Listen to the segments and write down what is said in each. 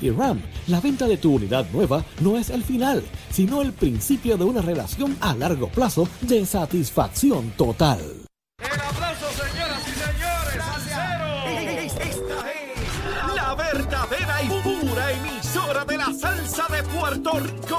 y Ram, la venta de tu unidad nueva no es el final, sino el principio de una relación a largo plazo de satisfacción total. El aplauso, señoras y señores. Esta es la verdadera y pura emisora de la salsa de Puerto Rico.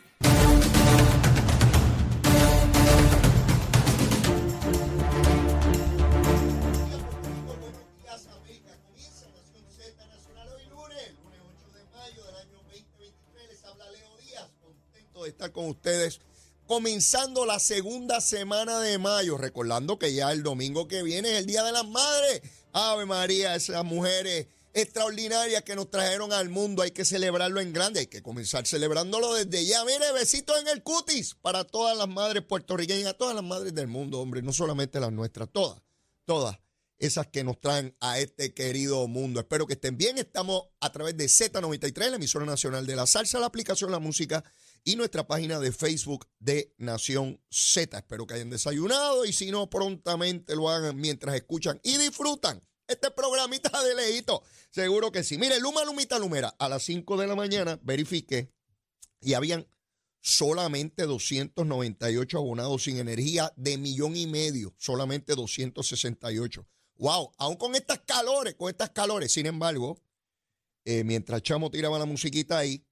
De estar con ustedes. Comenzando la segunda semana de mayo, recordando que ya el domingo que viene es el Día de las Madres. Ave María, esas mujeres extraordinarias que nos trajeron al mundo, hay que celebrarlo en grande, hay que comenzar celebrándolo desde ya. Mire, besitos en el cutis para todas las madres puertorriqueñas, a todas las madres del mundo, hombre, no solamente las nuestras, todas, todas esas que nos traen a este querido mundo. Espero que estén bien. Estamos a través de Z93, la emisora nacional de la salsa, la aplicación La Música y nuestra página de Facebook de Nación Z. Espero que hayan desayunado y si no, prontamente lo hagan mientras escuchan y disfrutan este programita de lejito. Seguro que sí. Mire, Luma Lumita Lumera, a las 5 de la mañana verifiqué y habían solamente 298 abonados sin energía de millón y medio, solamente 268. Wow, aún con estas calores, con estas calores, sin embargo, eh, mientras Chamo tiraba la musiquita ahí,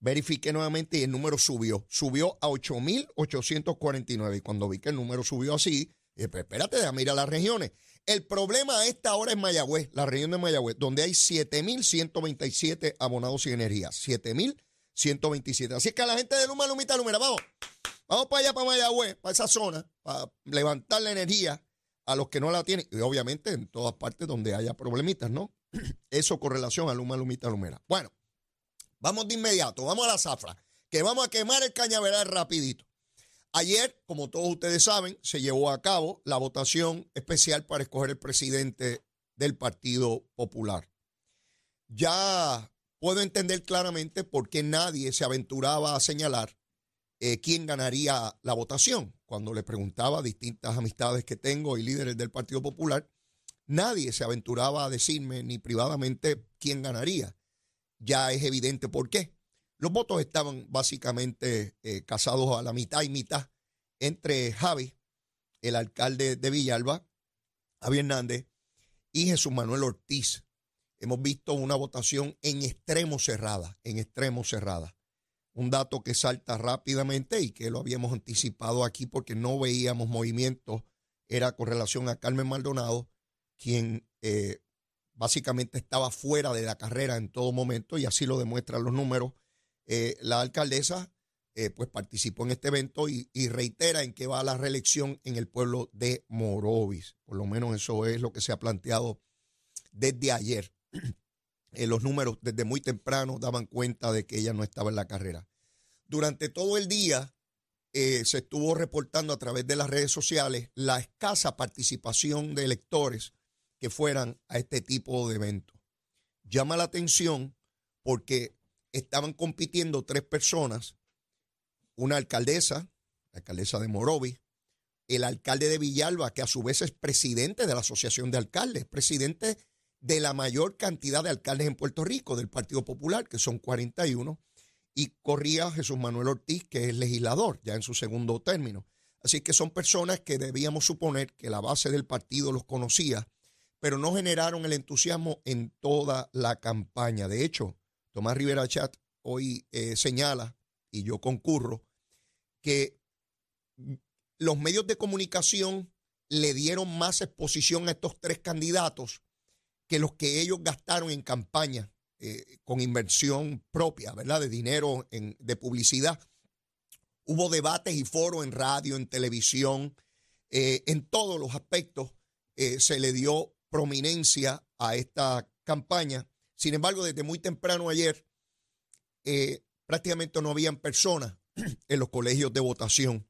verifiqué nuevamente y el número subió, subió a 8.849 y cuando vi que el número subió así, eh, pues espérate, déjame las regiones. El problema a esta hora es Mayagüez, la región de Mayagüez, donde hay 7.127 abonados sin energía. 7.127. Así que a la gente de Luma, Lumita, Lumera, vamos. Vamos para allá, para Mayagüez, para esa zona, para levantar la energía a los que no la tienen. Y obviamente en todas partes donde haya problemitas, ¿no? Eso con relación a Luma, Lumita, Lumera. Bueno, vamos de inmediato, vamos a la zafra, que vamos a quemar el cañaveral rapidito. Ayer, como todos ustedes saben, se llevó a cabo la votación especial para escoger el presidente del Partido Popular. Ya puedo entender claramente por qué nadie se aventuraba a señalar eh, quién ganaría la votación. Cuando le preguntaba a distintas amistades que tengo y líderes del Partido Popular, nadie se aventuraba a decirme ni privadamente quién ganaría. Ya es evidente por qué. Los votos estaban básicamente eh, casados a la mitad y mitad entre Javi, el alcalde de Villalba, Javi Hernández, y Jesús Manuel Ortiz. Hemos visto una votación en extremo cerrada, en extremo cerrada. Un dato que salta rápidamente y que lo habíamos anticipado aquí porque no veíamos movimientos, era con relación a Carmen Maldonado, quien eh, básicamente estaba fuera de la carrera en todo momento y así lo demuestran los números. Eh, la alcaldesa eh, pues participó en este evento y, reitera en que va a la reelección en el pueblo de Morovis. Por lo menos eso es lo que se ha planteado desde ayer. Eh, los números desde muy temprano daban cuenta de que ella no estaba en la carrera. Durante todo el día se estuvo reportando a través de las redes sociales la escasa participación de electores que fueran a este tipo de eventos. Llama la atención porque estaban compitiendo tres personas, una alcaldesa, la alcaldesa de Morovis, el alcalde de Villalba, que a su vez es presidente de la Asociación de Alcaldes, presidente de la mayor cantidad de alcaldes en Puerto Rico del Partido Popular, que son 41, y corría Jesús Manuel Ortiz, que es legislador, ya en su segundo término. Así que son personas que debíamos suponer que la base del partido los conocía, pero no generaron el entusiasmo en toda la campaña. De hecho, Tomás Rivera Chat hoy eh, señala, y yo concurro, que los medios de comunicación le dieron más exposición a estos tres candidatos que los que ellos gastaron en campaña eh, con inversión propia, ¿verdad? De dinero, en, de publicidad. Hubo debates y foros en radio, en televisión, eh, en todos los aspectos se le dio prominencia a esta campaña. Sin embargo, desde muy temprano ayer, eh, prácticamente no habían personas en los colegios de votación.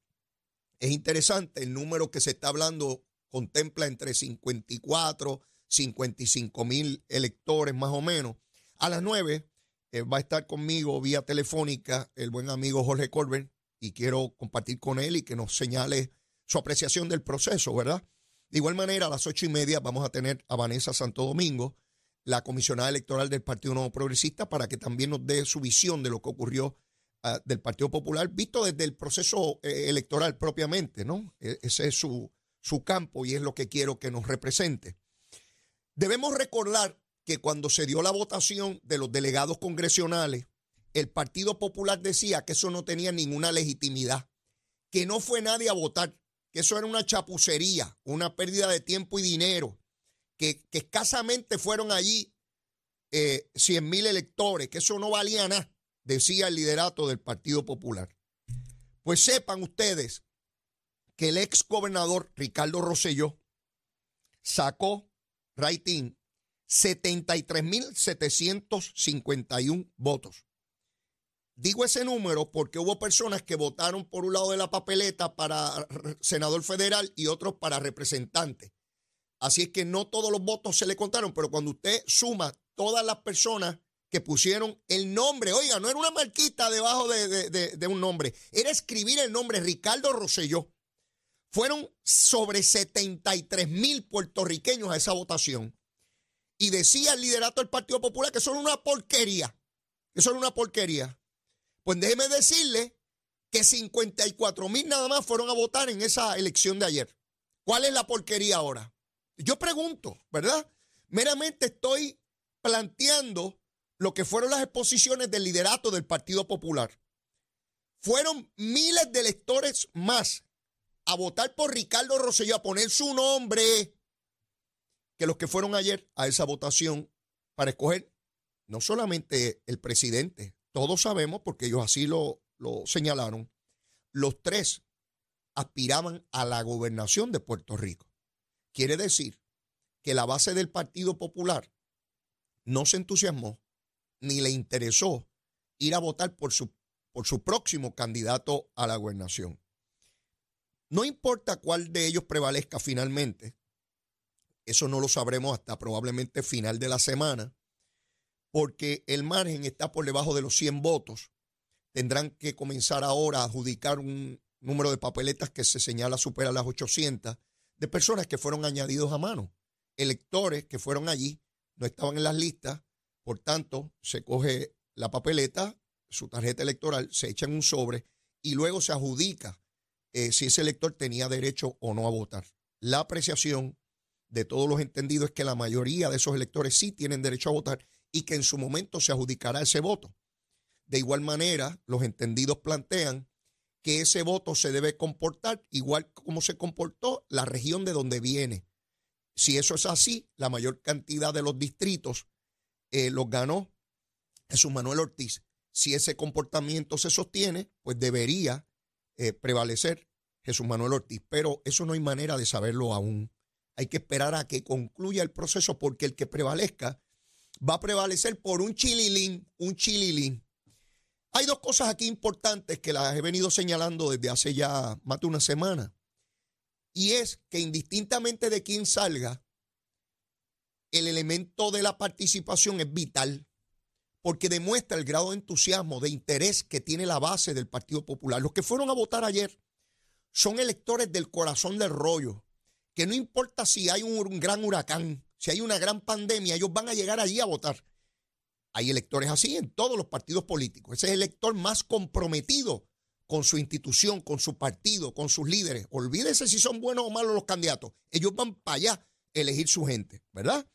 Es interesante, el número que se está hablando contempla entre 54, 55 mil electores más o menos. A las 9 eh, va a estar conmigo vía telefónica el buen amigo Jorge Corbin y quiero compartir con él y que nos señale su apreciación del proceso, ¿verdad? De igual manera, a las ocho y media vamos a tener a Vanessa Santo Domingo, la comisionada electoral del Partido Nuevo Progresista, para que también nos dé su visión de lo que ocurrió ah, del Partido Popular, visto desde el proceso eh, electoral propiamente, ¿no? E, ese es su, su campo y es lo que quiero que nos represente. Debemos recordar que cuando se dio la votación de los delegados congresionales, el Partido Popular decía que eso no tenía ninguna legitimidad, que no fue nadie a votar, que eso era una chapucería, una pérdida de tiempo y dinero, que, escasamente fueron allí eh, 100 mil electores, que eso no valía nada, decía el liderato del Partido Popular. Pues sepan ustedes que el ex gobernador Ricardo Rosselló sacó rating 73.751 votos. Digo ese número porque hubo personas que votaron por un lado de la papeleta para senador federal y otros para representante. Así es que no todos los votos se le contaron, pero cuando usted suma todas las personas que pusieron el nombre, oiga, no era una marquita debajo de, un nombre, era escribir el nombre Ricardo Rosselló. Fueron sobre 73 mil puertorriqueños a esa votación. Y decía el liderato del Partido Popular que son una porquería, que son una porquería. Pues déjeme decirle que 54 mil nada más fueron a votar en esa elección de ayer. ¿Cuál es la porquería ahora? Yo pregunto, ¿verdad? Meramente estoy planteando lo que fueron las exposiciones del liderato del Partido Popular. Fueron miles de electores más a votar por Ricardo Rosselló, a poner su nombre, que los que fueron ayer a esa votación para escoger no solamente el presidente, todos sabemos, porque ellos así lo, lo señalaron, los tres aspiraban a la gobernación de Puerto Rico. Quiere decir que la base del Partido Popular no se entusiasmó ni le interesó ir a votar por su, por su próximo candidato a la gobernación. No importa cuál de ellos prevalezca finalmente, eso no lo sabremos hasta probablemente final de la semana, porque el margen está por debajo de los 100 votos. Tendrán que comenzar ahora a adjudicar un número de papeletas que se señala supera las 800 de personas que fueron añadidos a mano. Electores que fueron allí, no estaban en las listas, por tanto, se coge la papeleta, su tarjeta electoral, se echa en un sobre y luego se adjudica eh, si ese elector tenía derecho o no a votar. La apreciación de todos los entendidos es que la mayoría de esos electores sí tienen derecho a votar y que en su momento se adjudicará ese voto. De igual manera, los entendidos plantean que ese voto se debe comportar igual como se comportó la región de donde viene. Si eso es así, la mayor cantidad de los distritos eh, los ganó Jesús Manuel Ortiz. Si ese comportamiento se sostiene, pues debería eh, prevalecer Jesús Manuel Ortiz. Pero eso no hay manera de saberlo aún. Hay que esperar a que concluya el proceso porque el que prevalezca va a prevalecer por un chililín, un chililín. Hay dos cosas aquí importantes que las he venido señalando desde hace ya más de una semana. Y es que indistintamente de quién salga, el elemento de la participación es vital porque demuestra el grado de entusiasmo, de interés que tiene la base del Partido Popular. Los que fueron a votar ayer son electores del corazón del rollo, que no importa si hay un gran huracán, si hay una gran pandemia, ellos van a llegar allí a votar. Hay electores así en todos los partidos políticos. Ese es el elector más comprometido con su institución, con su partido, con sus líderes. Olvídese si son buenos o malos los candidatos. Ellos van para allá a elegir su gente, ¿verdad?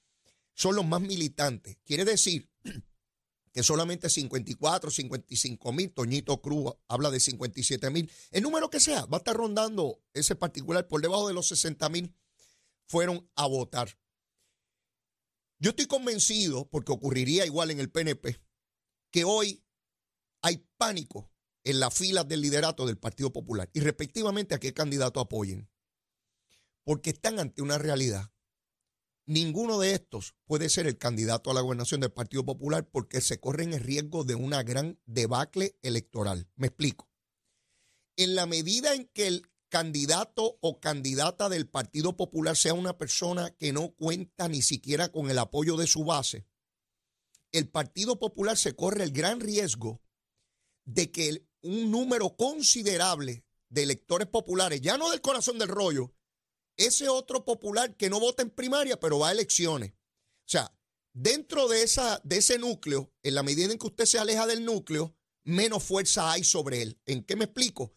Son los más militantes. Quiere decir que solamente 54, 55 mil, Toñito Cruz habla de 57 mil, el número que sea, va a estar rondando ese particular por debajo de los 60 mil, fueron a votar. Yo estoy convencido, porque ocurriría igual en el PNP, que hoy hay pánico en las filas del liderato del Partido Popular y respectivamente a qué candidato apoyen. Porque están ante una realidad. ninguno de estos puede ser el candidato a la gobernación del Partido Popular porque se corren el riesgo de una gran debacle electoral. Me explico. En la medida en que el candidato o candidata del Partido Popular sea una persona que no cuenta ni siquiera con el apoyo de su base, el Partido Popular se corre el gran riesgo de que un número considerable de electores populares, ya no del corazón del rollo, ese otro popular que no vota en primaria, pero va a elecciones. O sea, dentro de, esa, de ese núcleo, en la medida en que usted se aleja del núcleo, menos fuerza hay sobre él. ¿En qué me explico?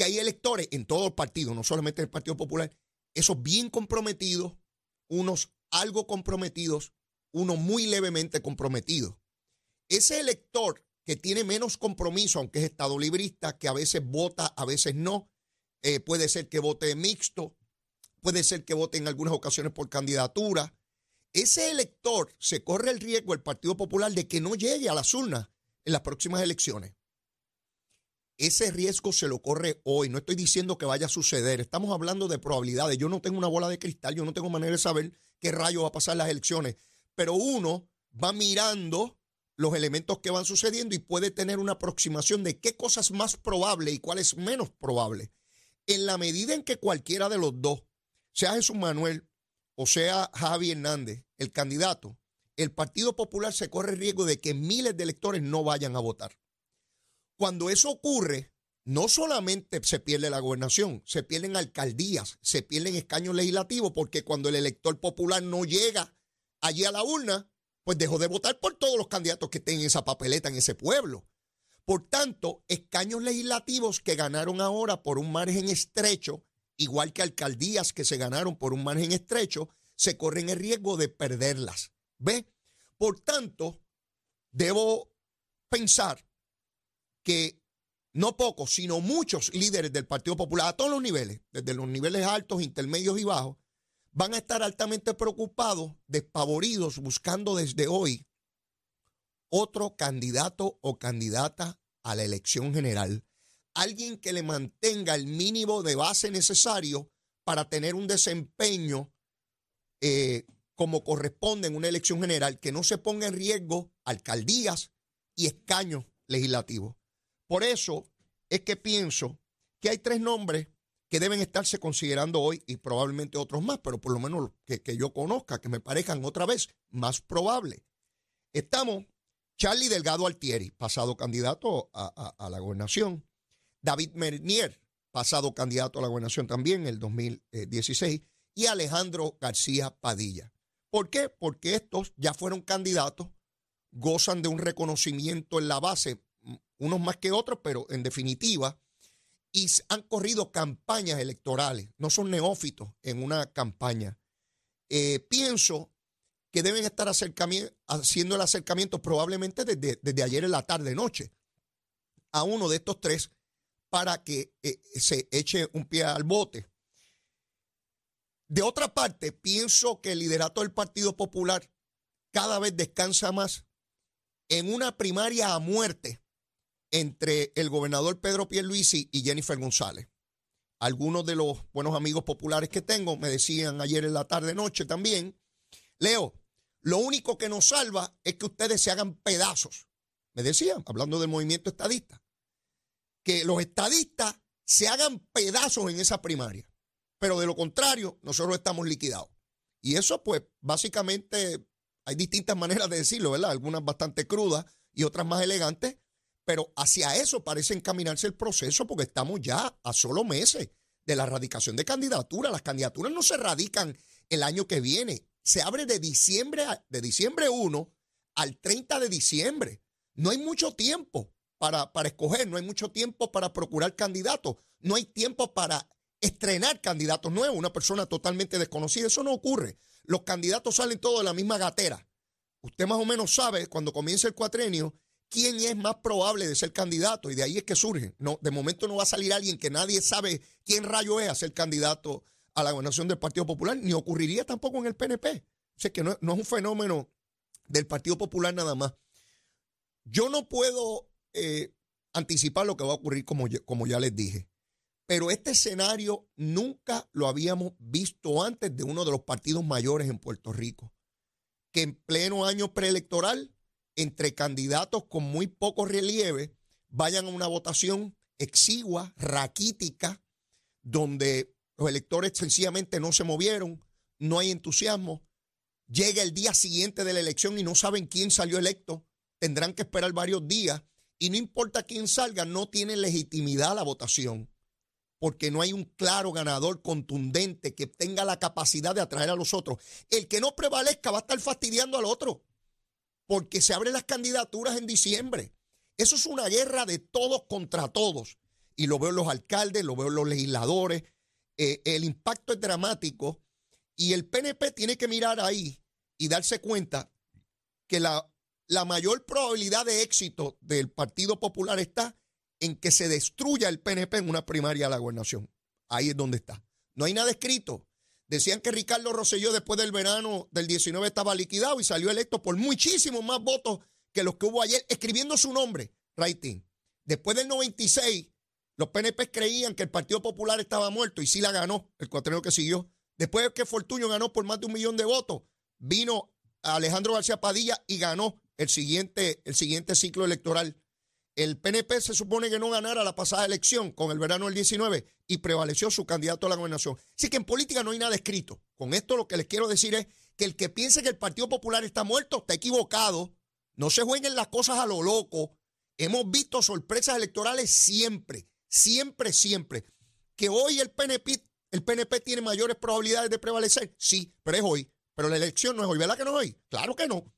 Que hay electores en todos los partidos, no solamente en el Partido Popular, esos bien comprometidos, unos algo comprometidos, unos muy levemente comprometidos. Ese elector que tiene menos compromiso, aunque es estado librista, que a veces vota, a veces no, eh, puede ser que vote mixto, puede ser que vote en algunas ocasiones por candidatura. Ese elector se corre el riesgo, el Partido Popular, de que no llegue a las urnas en las próximas elecciones. Ese riesgo se lo corre hoy. No estoy diciendo que vaya a suceder. Estamos hablando de probabilidades. Yo no tengo una bola de cristal, yo no tengo manera de saber qué rayo va a pasar las elecciones. Pero uno va mirando los elementos que van sucediendo y puede tener una aproximación de qué cosa es más probable y cuál es menos probable. En la medida en que cualquiera de los dos, sea Jesús Manuel o sea Javi Hernández, el candidato, el Partido Popular se corre el riesgo de que miles de electores no vayan a votar. Cuando eso ocurre, no solamente se pierde la gobernación, se pierden alcaldías, se pierden escaños legislativos, porque cuando el elector popular no llega allí a la urna, pues dejó de votar por todos los candidatos que estén en esa papeleta en ese pueblo. Por tanto, escaños legislativos que ganaron ahora por un margen estrecho, igual que alcaldías que se ganaron por un margen estrecho, se corren el riesgo de perderlas. ¿Ve? Por tanto, debo pensar que no pocos, sino muchos líderes del Partido Popular a todos los niveles, desde los niveles altos, intermedios y bajos, van a estar altamente preocupados, despavoridos, buscando desde hoy otro candidato o candidata a la elección general. Alguien que le mantenga el mínimo de base necesario para tener un desempeño eh, como corresponde en una elección general, que no se ponga en riesgo alcaldías y escaños legislativos. Por eso es que pienso que hay tres nombres que deben estarse considerando hoy y probablemente otros más, pero por lo menos que, yo conozca, que me parezcan otra vez más probables. Estamos Charlie Delgado Altieri, pasado candidato a, a la gobernación. David Mernier, pasado candidato a la gobernación también en el 2016. Y Alejandro García Padilla. ¿Por qué? Porque estos ya fueron candidatos, gozan de un reconocimiento en la base unos más que otros, pero en definitiva, y han corrido campañas electorales, no son neófitos en una campaña. Eh, pienso que deben estar haciendo el acercamiento probablemente desde, desde, ayer en la tarde, noche, a uno de estos tres para que eh, se eche un pie al bote. De otra parte, pienso que el liderato del Partido Popular cada vez descansa más en una primaria a muerte entre el gobernador Pedro Pierluisi y Jennifer González. Algunos de los buenos amigos populares que tengo me decían ayer en la tarde noche también, Leo, lo único que nos salva es que ustedes se hagan pedazos. Me decían, hablando del movimiento estadista, que los estadistas se hagan pedazos en esa primaria. Pero de lo contrario, nosotros estamos liquidados. Y eso, pues, básicamente hay distintas maneras de decirlo, ¿verdad? Algunas bastante crudas y otras más elegantes, pero hacia eso parece encaminarse el proceso porque estamos ya a solo meses de la radicación de candidaturas. Las candidaturas no se radican el año que viene. Se abre de diciembre, de diciembre 1 al 30 de diciembre. No hay mucho tiempo para, para escoger, no hay mucho tiempo para procurar candidatos, no hay tiempo para estrenar candidatos nuevos, una persona totalmente desconocida. Eso no ocurre. Los candidatos salen todos de la misma gatera. Usted más o menos sabe cuando comienza el cuatrenio quién es más probable de ser candidato y de ahí es que surge. No, de momento no va a salir alguien que nadie sabe quién rayo es a ser candidato a la gobernación del Partido Popular, ni ocurriría tampoco en el PNP. O sea que no, es un fenómeno del Partido Popular nada más. Yo no puedo eh, anticipar lo que va a ocurrir como, como ya les dije, Pero este escenario nunca lo habíamos visto antes de uno de los partidos mayores en Puerto Rico. Que en pleno año preelectoral, entre candidatos con muy poco relieve, vayan a una votación exigua, raquítica, donde los electores sencillamente no se movieron, no hay entusiasmo. Llega el día siguiente de la elección y no saben quién salió electo, tendrán que esperar varios días y no importa quién salga, no tiene legitimidad la votación porque no hay un claro ganador contundente que tenga la capacidad de atraer a los otros. El que no prevalezca va a estar fastidiando al otro, porque se abren las candidaturas en diciembre. Eso es una guerra de todos contra todos. Y lo veo en los alcaldes, lo veo en los legisladores. Eh, el impacto es dramático y el PNP tiene que mirar ahí y darse cuenta que la, la mayor probabilidad de éxito del Partido Popular está en que se destruya el PNP en una primaria de la gobernación. Ahí es donde está. No hay nada escrito. Decían que Ricardo Rosselló después del verano del 19 estaba liquidado y salió electo por muchísimos más votos que los que hubo ayer, escribiendo su nombre, Writing. Después del 96, los PNP creían que el Partido Popular estaba muerto y sí la ganó el cuatreno que siguió. Después de que Fortuño ganó por más de un millón de votos, vino Alejandro García Padilla y ganó el siguiente, el siguiente ciclo electoral el PNP se supone que no ganara la pasada elección con el verano del 19 y prevaleció su candidato a la gobernación. Así que en política no hay nada escrito. Con esto lo que les quiero decir es que el que piense que el Partido Popular está muerto está equivocado. No se jueguen las cosas a lo loco. Hemos visto sorpresas electorales siempre, siempre, siempre. Que hoy el PNP, el PNP tiene mayores probabilidades de prevalecer. Sí, pero es hoy. Pero la elección no es hoy. ¿Verdad que no es hoy? Claro que no.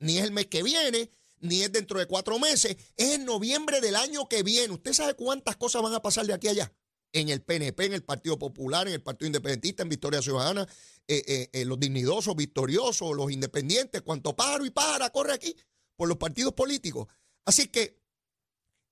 Ni es el mes que viene, ni es dentro de cuatro meses, es en noviembre del año que viene. ¿Usted sabe cuántas cosas van a pasar de aquí a allá? En el PNP, en el Partido Popular, en el Partido Independentista, en Victoria Ciudadana, eh, eh, eh, los dignidosos, victoriosos, los independientes, cuanto paro y para, corre aquí por los partidos políticos. Así que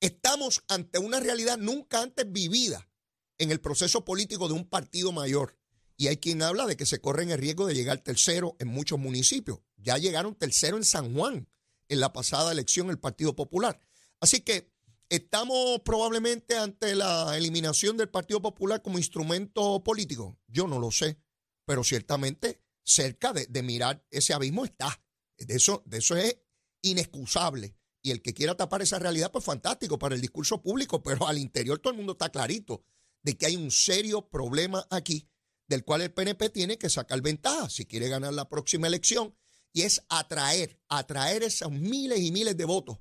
estamos ante una realidad nunca antes vivida en el proceso político de un partido mayor. Y hay quien habla de que se corren el riesgo de llegar tercero en muchos municipios. Ya llegaron tercero en San Juan en la pasada elección el Partido Popular. Así que estamos probablemente ante la eliminación del Partido Popular como instrumento político. Yo no lo sé, pero ciertamente cerca de, mirar ese abismo está. De eso, de eso es inexcusable. Y el que quiera tapar esa realidad, pues fantástico para el discurso público, pero al interior todo el mundo está clarito de que hay un serio problema aquí del cual el PNP tiene que sacar ventaja si quiere ganar la próxima elección y es atraer, atraer esos miles y miles de votos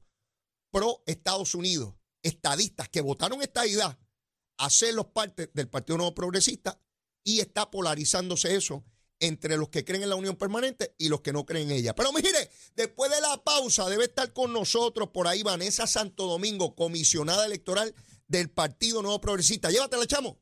pro Estados Unidos, estadistas que votaron esta idea, hacerlos parte del Partido Nuevo Progresista y está polarizándose eso entre los que creen en la unión permanente y los que no creen en ella. Pero mire, después de la pausa debe estar con nosotros por ahí Vanessa Santo Domingo, comisionada electoral del Partido Nuevo Progresista. Llévatela, chamo.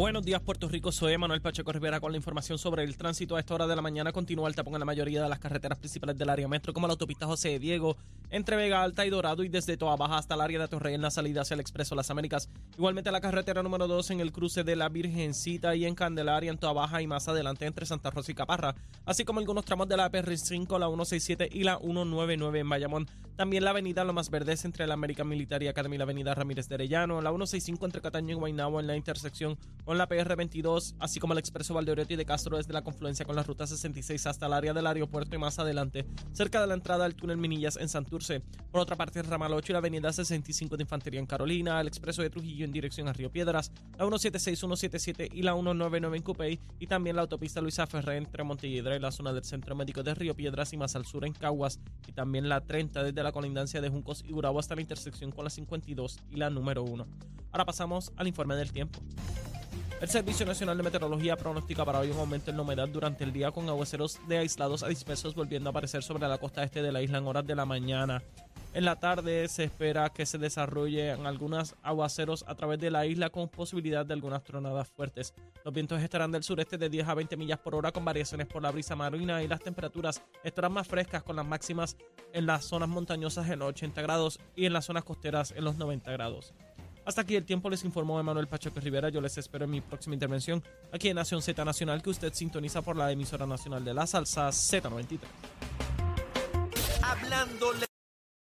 Buenos días, Puerto Rico. Soy Manuel Pacheco Rivera con la información sobre el tránsito. A esta hora de la mañana continúa el tapón en la mayoría de las carreteras principales del área metro, como la autopista José Diego, entre Vega Alta y Dorado, y desde Toa Baja hasta el área de Torrey en la salida hacia el Expreso Las Américas. Igualmente la carretera número 2 en el cruce de la Virgencita y en Candelaria, en Toa Baja y más adelante entre Santa Rosa y Caparra, así como algunos tramos de la PR5, la 167 y la 199 en Bayamón. También la avenida Lo Más Verdes entre la American Military Academy y la avenida Ramírez de Arellano, la 165 entre Cataño y Guaynabo en la intersección con la PR22, así como el expreso Valdeoriotti de Castro desde la confluencia con la ruta 66 hasta el área del aeropuerto y más adelante, cerca de la entrada al túnel Minillas en Santurce. Por otra parte, el ramal 8 y la avenida 65 de Infantería en Carolina, el expreso de Trujillo en dirección a Río Piedras, la 176, 177 y la 199 en Cupey, y también la autopista Luisa Ferré entre Montelledra y la zona del Centro Médico de Río Piedras y más al sur en Caguas, y también la 30 desde la colindancia de Juncos y Gurabo hasta la intersección con la 52 y la número 1. Ahora pasamos al informe del tiempo. El Servicio Nacional de Meteorología pronostica para hoy un aumento en la humedad durante el día con aguaceros de aislados a dispersos volviendo a aparecer sobre la costa este de la isla en horas de la mañana. En la tarde se espera que se desarrollen algunos aguaceros a través de la isla con posibilidad de algunas tronadas fuertes. Los vientos estarán del sureste de 10 a 20 millas por hora con variaciones por la brisa marina y las temperaturas estarán más frescas con las máximas en las zonas montañosas en los 80 grados y en las zonas costeras en los 90 grados. Hasta aquí el tiempo les informó Emanuel Pacheco Rivera. Yo les espero en mi próxima intervención aquí en Nación Z Nacional que usted sintoniza por la emisora nacional de la salsa Z93. Hablándole